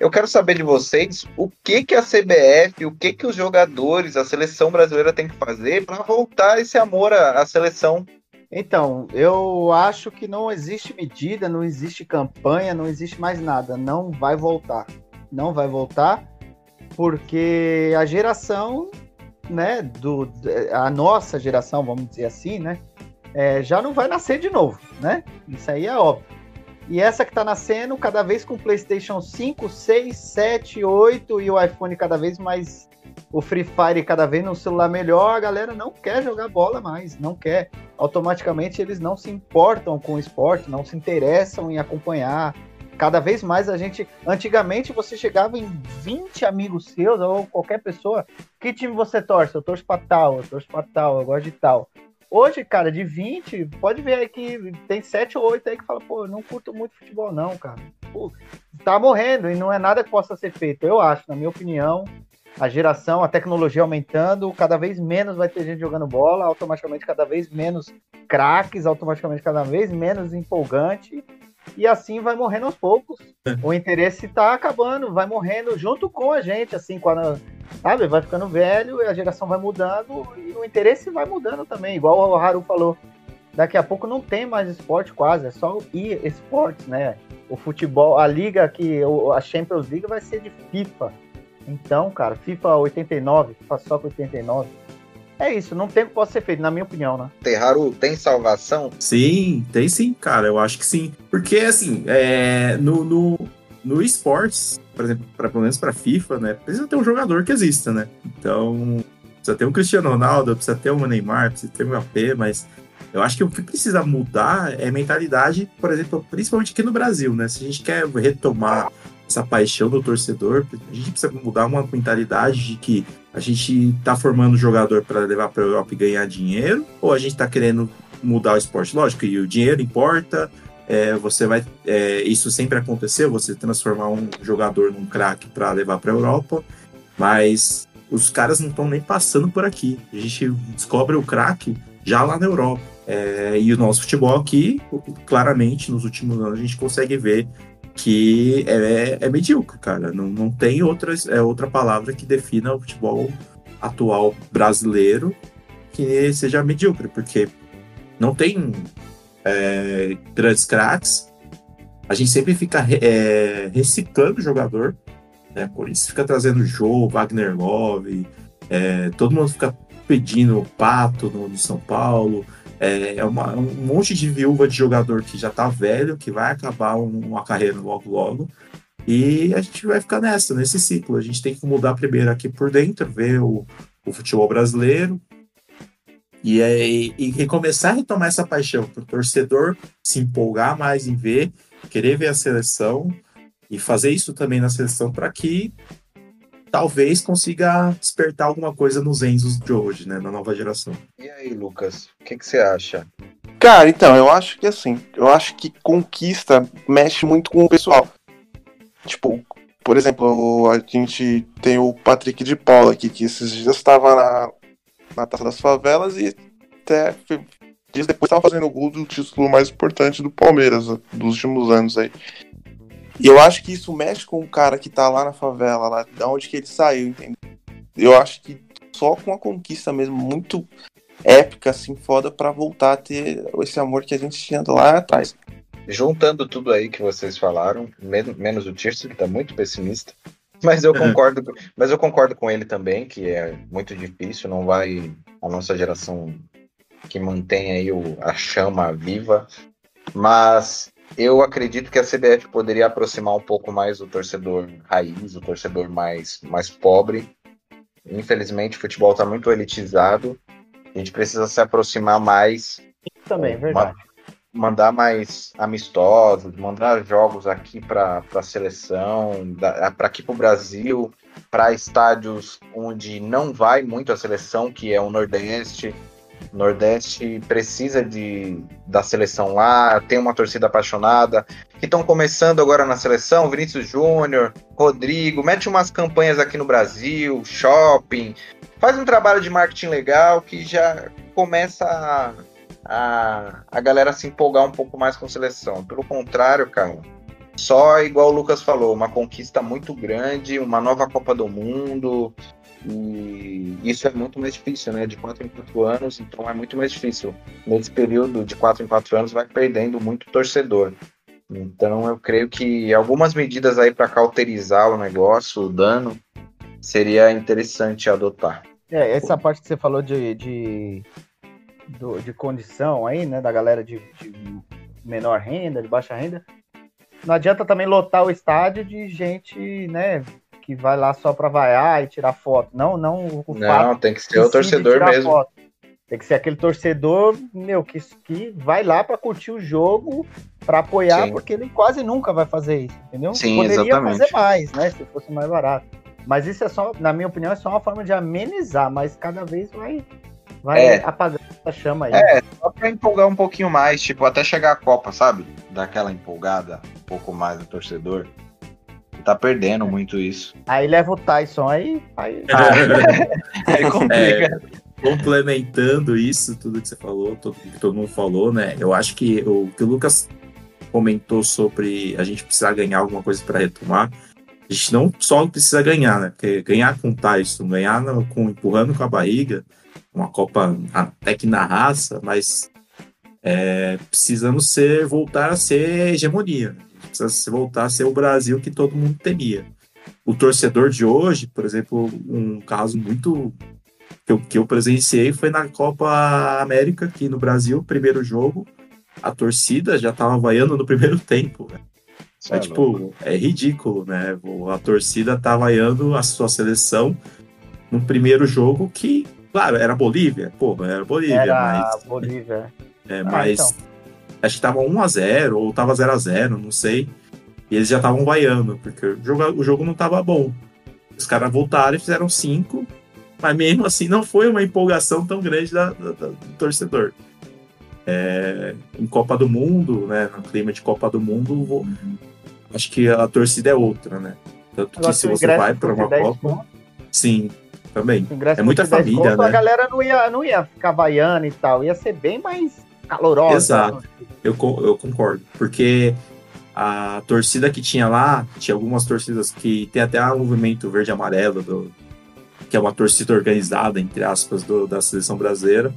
eu quero saber de vocês o que que a CBF, o que que os jogadores, a seleção brasileira tem que fazer para voltar esse amor à, à seleção. Então, eu acho que não existe medida, não existe campanha, não existe mais nada. Não vai voltar. Não vai voltar porque a geração, né, do, a nossa geração, vamos dizer assim, né, é, já não vai nascer de novo, né? Isso aí é óbvio. E essa que tá nascendo cada vez com o PlayStation 5, 6, 7, 8 e o iPhone cada vez mais. O Free Fire cada vez no celular melhor, a galera não quer jogar bola mais, não quer. Automaticamente eles não se importam com o esporte, não se interessam em acompanhar. Cada vez mais a gente. Antigamente você chegava em 20 amigos seus, ou qualquer pessoa. Que time você torce? Eu torço pra tal, eu torço pra tal, eu gosto de tal. Hoje, cara, de 20, pode ver aí que tem 7 ou 8 aí que fala, pô, eu não curto muito futebol, não, cara. Pô, tá morrendo e não é nada que possa ser feito. Eu acho, na minha opinião, a geração, a tecnologia aumentando, cada vez menos vai ter gente jogando bola, automaticamente cada vez menos craques, automaticamente cada vez menos empolgante. E assim vai morrendo aos poucos. O interesse tá acabando, vai morrendo junto com a gente, assim, quando, sabe, vai ficando velho, a geração vai mudando e o interesse vai mudando também, igual o Haru falou. Daqui a pouco não tem mais esporte quase, é só e esportes, né? O futebol, a liga que a Champions League vai ser de FIFA. Então, cara, FIFA 89, FIFA só 89. É isso, não tem o que possa ser feito, na minha opinião, né? Terraru tem salvação? Sim, tem sim, cara. Eu acho que sim. Porque, assim, é, no, no, no esportes, por exemplo, pra, pelo menos pra FIFA, né? Precisa ter um jogador que exista, né? Então, precisa ter um Cristiano Ronaldo, precisa ter um Neymar, precisa ter um AP, mas eu acho que o que precisa mudar é mentalidade, por exemplo, principalmente aqui no Brasil, né? Se a gente quer retomar essa paixão do torcedor, a gente precisa mudar uma mentalidade de que a gente tá formando jogador para levar para a Europa e ganhar dinheiro, ou a gente tá querendo mudar o esporte? Lógico, e o dinheiro importa, é, você vai. É, isso sempre aconteceu, você transformar um jogador num craque para levar para a Europa, mas os caras não estão nem passando por aqui. A gente descobre o craque já lá na Europa. É, e o nosso futebol aqui, claramente, nos últimos anos, a gente consegue ver que é, é medíocre, cara. Não, não tem outras, é, outra palavra que defina o futebol atual brasileiro que seja medíocre, porque não tem é, grandes craques. A gente sempre fica é, reciclando o jogador. Né? Por isso fica trazendo Jô, Wagner Love, é, todo mundo fica pedindo o Pato no, no São Paulo. É, é uma, um monte de viúva de jogador que já tá velho, que vai acabar uma carreira logo logo. E a gente vai ficar nessa, nesse ciclo. A gente tem que mudar primeiro aqui por dentro, ver o, o futebol brasileiro. E, é, e, e começar a retomar essa paixão, para o torcedor se empolgar mais em ver, querer ver a seleção e fazer isso também na seleção para que talvez consiga despertar alguma coisa nos Enzos de hoje, né, na nova geração. E aí, Lucas, o que, que você acha? Cara, então, eu acho que assim, eu acho que conquista mexe muito com o pessoal. Tipo, por exemplo, a gente tem o Patrick de Paula aqui, que esses dias estava na, na Taça das Favelas e até dias depois estava fazendo o gol do título mais importante do Palmeiras dos últimos anos aí. E eu acho que isso mexe com o cara que tá lá na favela, lá da onde que ele saiu, entendeu? Eu acho que só com a conquista mesmo muito épica, assim, foda, para voltar a ter esse amor que a gente tinha lá atrás. Juntando tudo aí que vocês falaram, menos o Tirso, que tá muito pessimista, mas eu concordo, mas eu concordo com ele também, que é muito difícil, não vai a nossa geração que mantém aí o, a chama viva, mas eu acredito que a CBF poderia aproximar um pouco mais o torcedor raiz, o torcedor mais, mais pobre. Infelizmente, o futebol está muito elitizado. A gente precisa se aproximar mais. Também, verdade. Mandar mais amistosos, mandar jogos aqui para a seleção, para aqui para o Brasil, para estádios onde não vai muito a seleção, que é o Nordeste, Nordeste precisa de, da seleção lá, tem uma torcida apaixonada, que estão começando agora na seleção, Vinícius Júnior, Rodrigo, mete umas campanhas aqui no Brasil, shopping, faz um trabalho de marketing legal que já começa a, a, a galera se empolgar um pouco mais com seleção. Pelo contrário, cara, só igual o Lucas falou, uma conquista muito grande, uma nova Copa do Mundo, e isso é muito mais difícil, né? De 4 em 4 anos, então é muito mais difícil. Nesse período de 4 em 4 anos, vai perdendo muito torcedor. Então eu creio que algumas medidas aí para cauterizar o negócio, o dano, seria interessante adotar. É, essa parte que você falou de, de, de condição aí, né? Da galera de, de menor renda, de baixa renda. Não adianta também lotar o estádio de gente, né, que vai lá só para vaiar e tirar foto. Não, não o Não, tem que ser o torcedor mesmo. Foto. Tem que ser aquele torcedor, meu, que, que vai lá para curtir o jogo, para apoiar, Sim. porque ele quase nunca vai fazer isso, entendeu? Sim, Poderia exatamente. fazer mais, né? Se fosse mais barato. Mas isso é só, na minha opinião, é só uma forma de amenizar, mas cada vez vai, Vai É. apagando essa chama aí. É, só pra empolgar um pouquinho mais, tipo, até chegar a Copa, sabe? Daquela empolgada um pouco mais do torcedor. Tá perdendo muito isso. Aí leva o Tyson aí. aí... <laughs> Aí complica. É, complementando isso, tudo que você falou, todo, que todo mundo falou, né? Eu acho que o que o Lucas comentou sobre a gente precisar ganhar alguma coisa para retomar. A gente não só precisa ganhar, né? Porque ganhar com o Tyson, ganhar no- com, empurrando com a barriga, uma Copa até que na raça, mas é, precisamos ser, voltar a ser hegemonia. né? A gente precisa se- voltar a ser o Brasil que todo mundo temia. O torcedor de hoje, por exemplo, um caso muito que eu, que eu presenciei foi na Copa América aqui no Brasil, primeiro jogo, a torcida já tava vaiando no primeiro <laughs> tempo. né? É, tipo, é ridículo, né? A torcida tá vaiando a sua seleção no primeiro jogo que, claro, era Bolívia, pô, era Bolívia, Era mas, Bolívia. <laughs> é, Ah, mas então. Acho que tava 1x0 ou tava 0x0, não sei. E eles já estavam vaiando, porque o jogo, o jogo não tava bom. Os caras voltaram e fizeram 5, mas mesmo assim não foi uma empolgação tão grande da, da- da- do torcedor. É, em Copa do Mundo, né, no clima de Copa do Mundo, vou- acho que a torcida é outra, né? Tanto que Agora, se você vai para uma 10 Copa, sim, também. É muita fosse 10 família, conto, A né? galera não ia, não ia ficar vaiando e tal. Ia ser bem mais calorosa. Exato. Eu, eu concordo. Porque a torcida que tinha lá, tinha algumas torcidas que tem até o movimento verde e amarelo, do, que é uma torcida organizada, entre aspas, do- da seleção brasileira.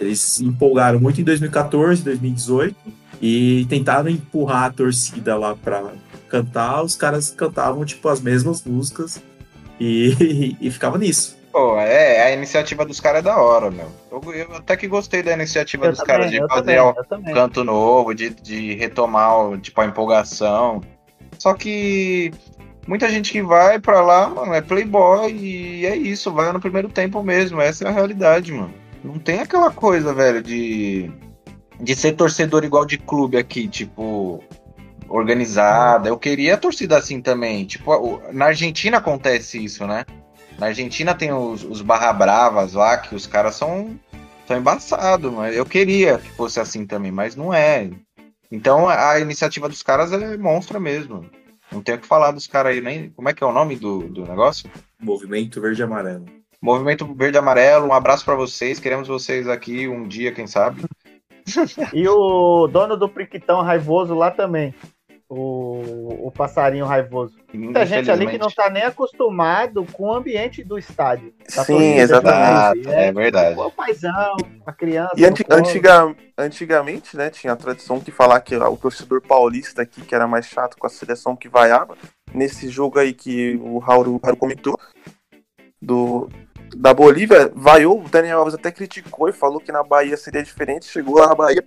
Eles se empolgaram muito em 2014, 2018 e tentaram empurrar a torcida lá para cantar. Os caras cantavam tipo as mesmas músicas e, <laughs> e ficava nisso. Pô, é, a iniciativa dos caras é da hora, meu. Eu, eu até que gostei da iniciativa Eu dos caras de fazer também, também. canto novo, de, de retomar tipo, a empolgação. Só que muita gente que vai pra lá, mano, é playboy e é isso, vai no primeiro tempo mesmo. Essa é a realidade, mano. Não tem aquela coisa, velho, de, de ser torcedor igual de clube aqui, tipo, organizada. Eu queria a torcida assim também. Tipo, na Argentina acontece isso, né? Na Argentina tem os, os barra bravas lá, que os caras são, são embaçados, mas eu queria que fosse assim também, mas não é. Então a iniciativa dos caras é monstra mesmo. Não tenho o que falar dos caras aí, nem. Como é que é o nome do, do negócio? Movimento verde e amarelo. Movimento Verde e Amarelo, um abraço pra vocês. Queremos vocês aqui um dia, quem sabe. E o dono do Priquitão raivoso lá também. O, o passarinho raivoso. Muita gente ali que não tá nem acostumado com o ambiente do estádio. Sim, exatamente. justamente. É verdade. O paizão, a criança. E anti- antiga- antigamente, né, tinha a tradição de falar que o torcedor paulista aqui, que era mais chato com a seleção que vaiava, nesse jogo aí que o Raul, Raul comentou, do, da Bolívia, vaiou, o Daniel Alves até criticou e falou que na Bahia seria diferente, chegou lá na Bahia,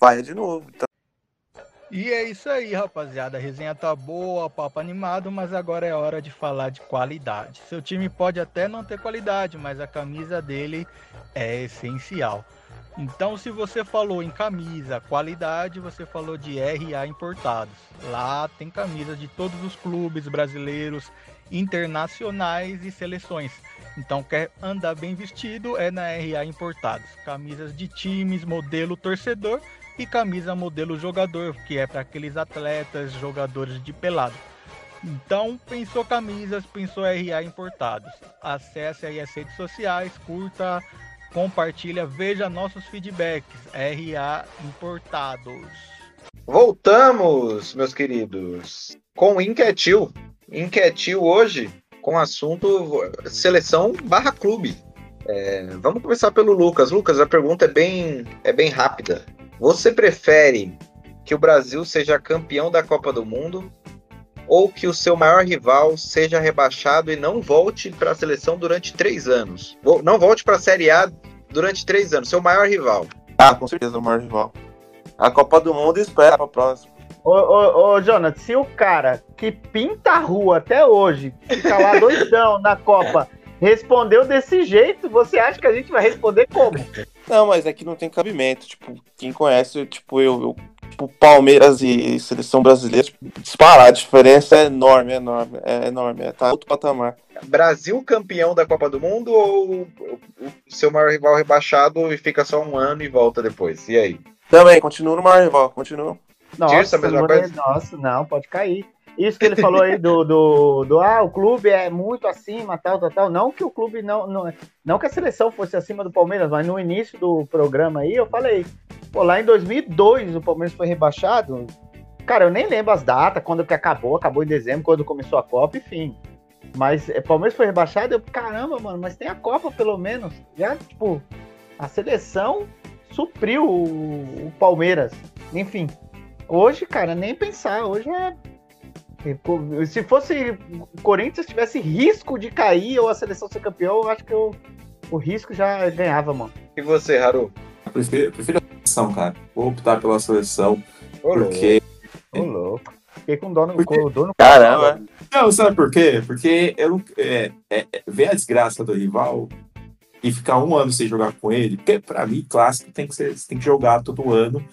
vaia de novo. Então, E é isso aí, rapaziada. A resenha tá boa, papo animado, mas agora é hora de falar de qualidade. Seu time pode até não ter qualidade, mas a camisa dele é essencial. Então, se você falou em camisa, qualidade, você falou de RA importados. Lá tem camisas de todos os clubes brasileiros, internacionais e seleções. Então, quer andar bem vestido é na RA Importados. Camisas de times, modelo torcedor e camisa modelo jogador, que é para aqueles atletas, jogadores de pelado. Então, pensou camisas, pensou RA Importados. Acesse aí as redes sociais, curta, compartilha, veja nossos feedbacks. RA Importados. Voltamos, meus queridos, com Inquietil. Inquietil hoje com assunto seleção barra clube. É, vamos começar pelo Lucas. Lucas, a pergunta é bem, é bem rápida. Você prefere que o Brasil seja campeão da Copa do Mundo ou que o seu maior rival seja rebaixado e não volte para a seleção durante três anos? Não volte para a Série A durante três anos, seu maior rival. ah, com certeza o maior rival. A Copa do Mundo espera pra próxima. Ô, ô, ô, Jonathan, se o cara que pinta a rua até hoje, fica lá doidão na Copa, <laughs> respondeu desse jeito, você acha que a gente vai responder como? Não, mas é que não tem cabimento. Tipo, quem conhece, tipo, eu, eu tipo, Palmeiras e seleção brasileira, tipo, disparar, a diferença é enorme, é enorme, é enorme, é, tá outro patamar. Brasil campeão da Copa do Mundo ou o seu maior rival rebaixado e fica só um ano e volta depois? E aí? Também, continua no maior rival, continua. Nossa, Tirsa, a mesma não, coisa? nossa, não, pode cair. Isso que ele falou aí do, do, do ah, o clube é muito acima, tal, tal, tal. Não que o clube não, não. Não que a seleção fosse acima do Palmeiras, mas no início do programa aí eu falei, pô, lá em 2002 o Palmeiras foi rebaixado. Cara, eu nem lembro as datas, quando que acabou, acabou em dezembro, quando começou a Copa, enfim. Mas o Palmeiras foi rebaixado, eu, caramba, mano, mas tem a Copa pelo menos. Já, tipo, a seleção supriu o, o Palmeiras. Enfim, hoje, cara, nem pensar. Hoje é se fosse o Corinthians tivesse risco de cair ou a seleção ser campeão, eu acho que eu, o risco já ganhava, mano. E você, Haru? Eu prefiro, eu prefiro a seleção, cara. Vou optar pela seleção. Ô, porque. Ô, louco. Fiquei com dó no, Porque- com dor no Caramba. Não, sabe por quê? Porque eu não. É, é, é, ver a desgraça do rival e ficar um ano sem jogar com ele, porque pra mim, clássico tem que ser, você tem que jogar todo ano.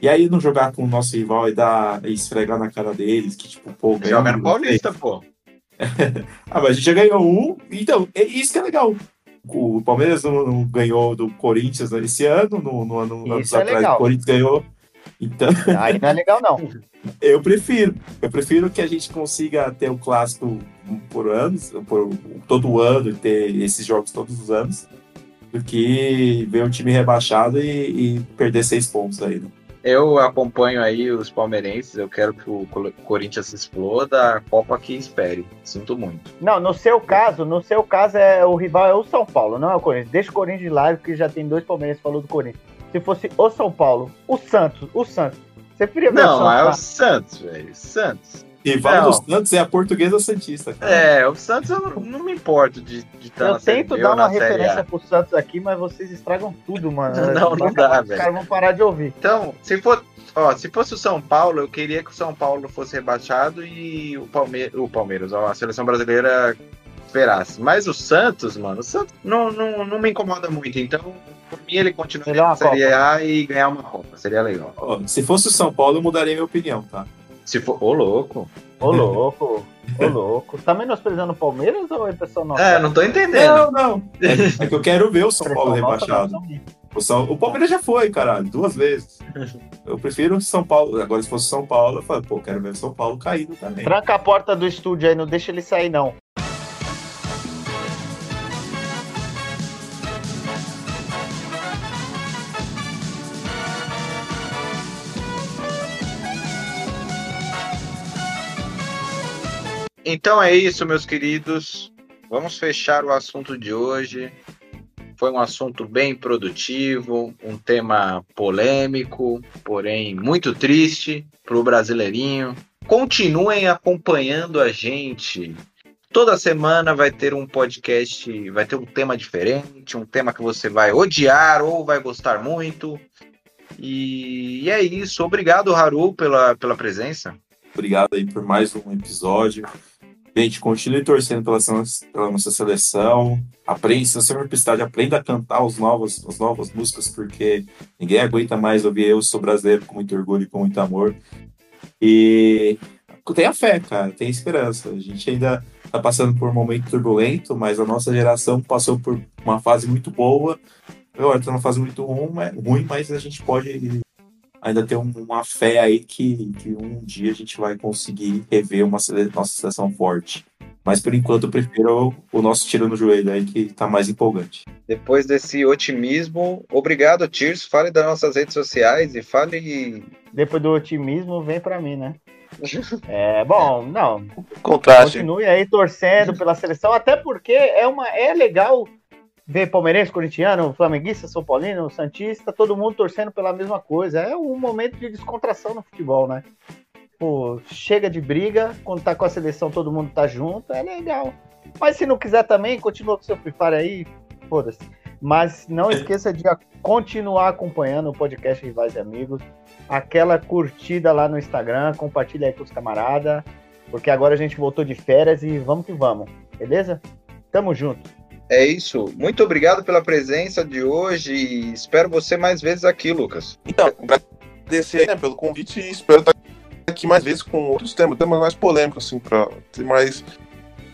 E aí não jogar com o nosso rival e dar e esfregar na cara deles, que tipo, pô, Joga no Paulista, pô. <laughs> Ah, mas a gente já ganhou um, então, é isso que é legal. O Palmeiras não, não ganhou do Corinthians esse ano, no, no ano Isso é atrás legal. o Corinthians ganhou. Então, Aí não é legal, não. <laughs> eu prefiro. Eu prefiro que a gente consiga ter o clássico por anos, por todo ano, e ter esses jogos todos os anos, do que ver um time rebaixado e, e perder seis pontos aí. Né? Eu acompanho aí os palmeirenses, eu quero que o Corinthians exploda, a Copa que espere. Sinto muito. Não, no seu caso, no seu caso, é, o rival é o São Paulo, não é o Corinthians. Deixa o Corinthians de lado, porque já tem dois Palmeirenses falou do Corinthians. Se fosse o São Paulo, o Santos, o Santos. Você preferia ver Não, é o o Santos? Santos, velho. Santos. Rival Não. do Santos é a portuguesa Santista, cara. É, o Santos eu não, não me importo de estar Eu na Série tento dar uma referência A. pro Santos aqui, mas vocês estragam tudo, mano. <laughs> Não, não dá, que Os velho. caras vão parar de ouvir. Então, se for, ó, se fosse o São Paulo, eu queria que o São Paulo fosse rebaixado e o, Palme o Palmeiras, ó, a seleção brasileira esperasse. Mas o Santos, mano, o Santos não, não, não me incomoda muito. Então, por mim, ele continua Melhor na Série Copa. A e ganhar uma Copa. Seria legal. Ó, se fosse o São Paulo, eu mudaria minha opinião, tá? Se for. Ô, louco. Ô, <laughs> louco, ô, louco. Tá menosprezando o Palmeiras ou é pessoal nossa? É, não tô entendendo. Não, não. É, é que eu quero ver o São Paulo rebaixado. não, não. O, São, o Palmeiras já foi, caralho, duas vezes. Eu prefiro o São Paulo. Agora, se fosse o São Paulo, eu falo, pô, quero ver o São Paulo caindo também. Tranca a porta do estúdio aí, não deixa ele sair, não. Então é isso, meus queridos. Vamos fechar o assunto de hoje. Foi um assunto bem produtivo, um tema polêmico, porém muito triste para o brasileirinho. Continuem acompanhando a gente. Toda semana vai ter um podcast, vai ter um tema diferente, um tema que você vai odiar ou vai gostar muito. E, é isso. Obrigado, Haru, pela, pela presença. Obrigado aí por mais um episódio. Gente, continue torcendo pela, pela nossa seleção. Aprende, se você for aprenda a cantar os novos, as novas músicas, porque ninguém aguenta mais ouvir Eu Sou Brasileiro com muito orgulho e com muito amor. E tenha fé, cara, tenha esperança. A gente ainda tá passando por um momento turbulento, mas a nossa geração passou por uma fase muito boa. Agora tá numa fase muito ruim, mas a gente pode ainda um- uma fé aí que, que um dia a gente vai conseguir rever uma sele- nossa seleção forte. Mas por enquanto eu prefiro o, nosso tiro no joelho aí, que tá mais empolgante. Depois desse otimismo, obrigado, Tirso. Fale das nossas redes sociais e fale. Depois do otimismo, vem pra mim, né? <laughs> É, bom, não. Contraste. Continue aí torcendo pela seleção, até porque é, uma, é legal ver palmeirense, corintiano, flamenguista, são paulino, santista, todo mundo torcendo pela mesma coisa. É um momento de descontração no futebol, né? Pô, chega de briga, quando tá com a seleção todo mundo tá junto, é legal. Mas se não quiser também, continua com seu Free Fire aí, foda-se. Mas não esqueça de continuar acompanhando o podcast Rivais e Amigos. Aquela curtida lá no Instagram, compartilha aí com os camaradas. Porque agora a gente voltou de férias e vamos que vamos, beleza? Tamo junto. É isso. Muito obrigado pela presença de hoje e espero você mais vezes aqui, Lucas. Então, gra- agradecer né, pelo convite e espero estar aqui mais vezes com outros temas, temas mais polêmicos, assim, para ter mais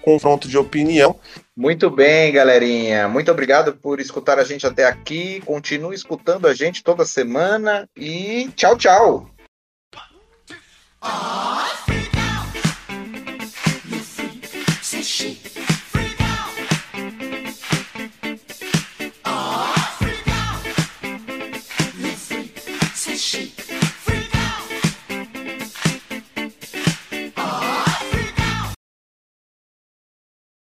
confronto de opinião. Muito bem, galerinha. Muito obrigado por escutar a gente até aqui. Continue escutando a gente toda semana e tchau, tchau.